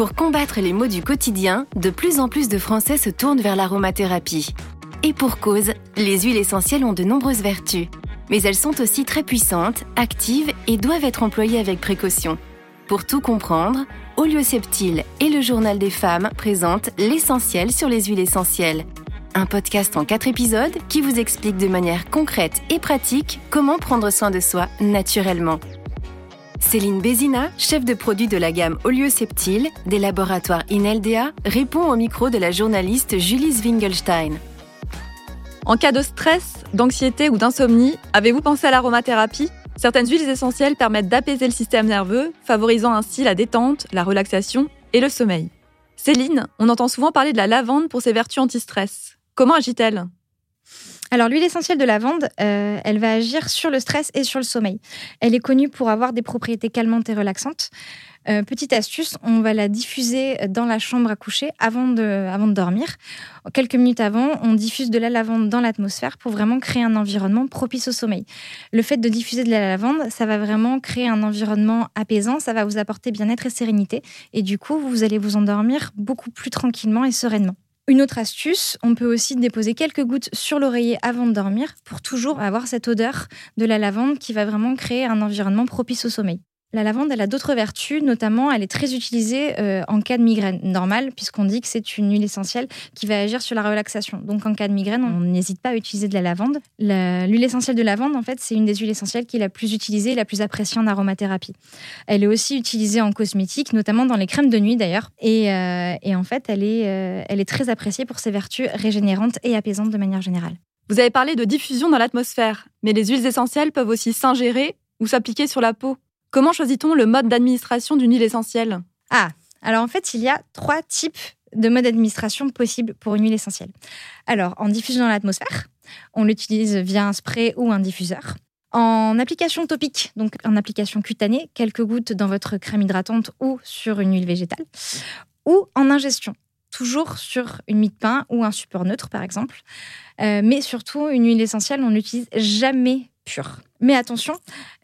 Pour combattre les maux du quotidien, de plus en plus de Français se tournent vers l'aromathérapie. Et pour cause, les huiles essentielles ont de nombreuses vertus. Mais elles sont aussi très puissantes, actives et doivent être employées avec précaution. Pour tout comprendre, Olioceptile et le Journal des femmes présentent l'essentiel sur les huiles essentielles. Un podcast en quatre épisodes qui vous explique de manière concrète et pratique comment prendre soin de soi naturellement. Céline Bézina, chef de produit de la gamme Olioceptile des laboratoires Ineldea, répond au micro de la journaliste Julie Zwingelstein. En cas de stress, d'anxiété ou d'insomnie, avez-vous pensé à l'aromathérapie? Certaines huiles essentielles permettent d'apaiser le système nerveux, favorisant ainsi la détente, la relaxation et le sommeil. Céline, on entend souvent parler de la lavande pour ses vertus anti-stress. Comment agit-elle? Alors l'huile essentielle de lavande, euh, elle va agir sur le stress et sur le sommeil. Elle est connue pour avoir des propriétés calmantes et relaxantes. Euh, petite astuce, on va la diffuser dans la chambre à coucher avant de, avant de dormir. Quelques minutes avant, on diffuse de la lavande dans l'atmosphère pour vraiment créer un environnement propice au sommeil. Le fait de diffuser de la lavande, ça va vraiment créer un environnement apaisant, ça va vous apporter bien-être et sérénité. Et du coup, vous allez vous endormir beaucoup plus tranquillement et sereinement. Une autre astuce, on peut aussi déposer quelques gouttes sur l'oreiller avant de dormir pour toujours avoir cette odeur de la lavande qui va vraiment créer un environnement propice au sommeil. La lavande, elle a d'autres vertus, notamment elle est très utilisée euh, en cas de migraine normale, puisqu'on dit que c'est une huile essentielle qui va agir sur la relaxation. Donc en cas de migraine, on n'hésite pas à utiliser de la lavande. L'huile essentielle de lavande, en fait, c'est une des huiles essentielles qui est la plus utilisée et la plus appréciée en aromathérapie. Elle est aussi utilisée en cosmétique, notamment dans les crèmes de nuit d'ailleurs. Et, euh, en fait, euh, elle est très appréciée pour ses vertus régénérantes et apaisantes de manière générale. Vous avez parlé de diffusion dans l'atmosphère, mais les huiles essentielles peuvent aussi s'ingérer ou s'appliquer sur la peau. Comment choisit-on le mode d'administration d'une huile essentielle? Ah, alors en fait, il y a trois types de modes d'administration possibles pour une huile essentielle. Alors, en diffusion dans l'atmosphère, on l'utilise via un spray ou un diffuseur. En application topique, donc en application cutanée, quelques gouttes dans votre crème hydratante ou sur une huile végétale, ou en ingestion, toujours sur une mie de pain ou un support neutre par exemple. Euh, mais surtout, une huile essentielle, on n'utilise jamais pure. Mais attention,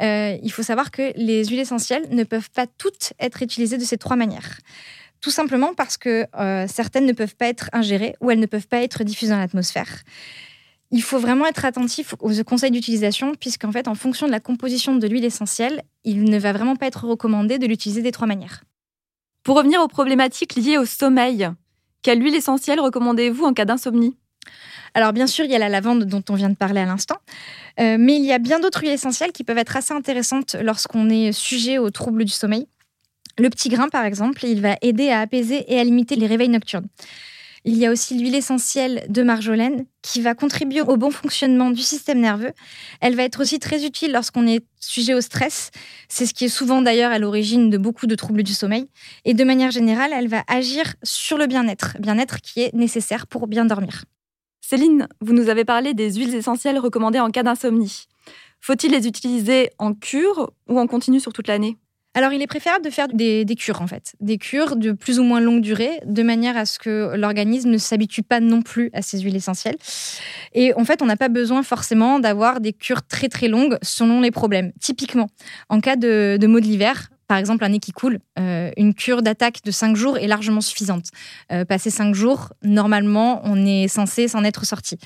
euh, il faut savoir que les huiles essentielles ne peuvent pas toutes être utilisées de ces trois manières. Tout simplement parce que euh, certaines ne peuvent pas être ingérées ou elles ne peuvent pas être diffusées dans l'atmosphère. Il faut vraiment être attentif aux conseils d'utilisation, puisqu'en fait, en fonction de la composition de l'huile essentielle, il ne va vraiment pas être recommandé de l'utiliser des trois manières. Pour revenir aux problématiques liées au sommeil, quelle huile essentielle recommandez-vous en cas d'insomnie? Alors bien sûr, il y a la lavande dont on vient de parler à l'instant, euh, mais il y a bien d'autres huiles essentielles qui peuvent être assez intéressantes lorsqu'on est sujet aux troubles du sommeil. Le petit grain, par exemple, il va aider à apaiser et à limiter les réveils nocturnes. Il y a aussi l'huile essentielle de marjolaine qui va contribuer au bon fonctionnement du système nerveux. Elle va être aussi très utile lorsqu'on est sujet au stress. C'est ce qui est souvent d'ailleurs à l'origine de beaucoup de troubles du sommeil. Et de manière générale, elle va agir sur le bien-être, bien-être qui est nécessaire pour bien dormir. Céline, vous nous avez parlé des huiles essentielles recommandées en cas d'insomnie. Faut-il les utiliser en cure ou en continu sur toute l'année? Alors, il est préférable de faire des, cures, en fait. Des cures de plus ou moins longue durée, de manière à ce que l'organisme ne s'habitue pas non plus à ces huiles essentielles. Et en fait, on n'a pas besoin forcément d'avoir des cures très très longues selon les problèmes. Typiquement, en cas de, de maux de l'hiver, par exemple un nez qui coule, euh, une cure d'attaque de 5 jours est largement suffisante. Euh, passer 5 jours, normalement, on est censé s'en être sorti.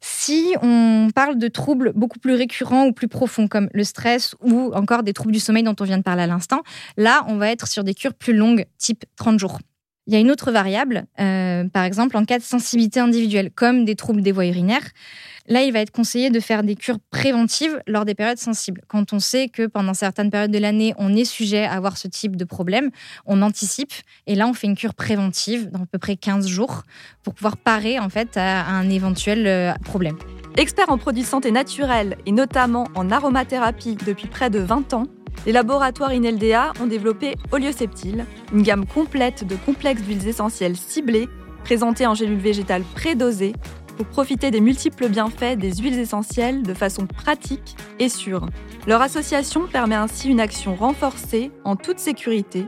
Si on parle de troubles beaucoup plus récurrents ou plus profonds, comme le stress ou encore des troubles du sommeil dont on vient de parler à l'instant, là, on va être sur des cures plus longues, type 30 jours. Il y a une autre variable, euh, par exemple en cas de sensibilité individuelle, comme des troubles des voies urinaires. Là, il va être conseillé de faire des cures préventives lors des périodes sensibles. Quand on sait que pendant certaines périodes de l'année, on est sujet à avoir ce type de problème, on anticipe et là, on fait une cure préventive dans à peu près 15 jours pour pouvoir parer en fait à un éventuel euh, problème. Expert en produits santé naturels et notamment en aromathérapie depuis près de 20 ans, les laboratoires Ineldea ont développé Olioceptile, une gamme complète de complexes d'huiles essentielles ciblées, présentées en gélules végétales prédosées pour profiter des multiples bienfaits des huiles essentielles de façon pratique et sûre. Leur association permet ainsi une action renforcée en toute sécurité,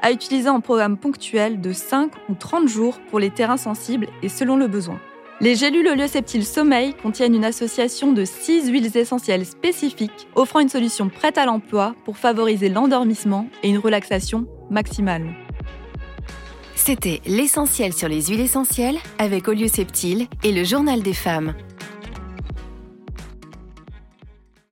à utiliser en programme ponctuel de 5 ou 30 jours pour les terrains sensibles et selon le besoin. Les gélules olioceptiles sommeil contiennent une association de 6 huiles essentielles spécifiques, offrant une solution prête à l'emploi pour favoriser l'endormissement et une relaxation maximale. C'était l'essentiel sur les huiles essentielles avec Olio Septile et le journal des femmes.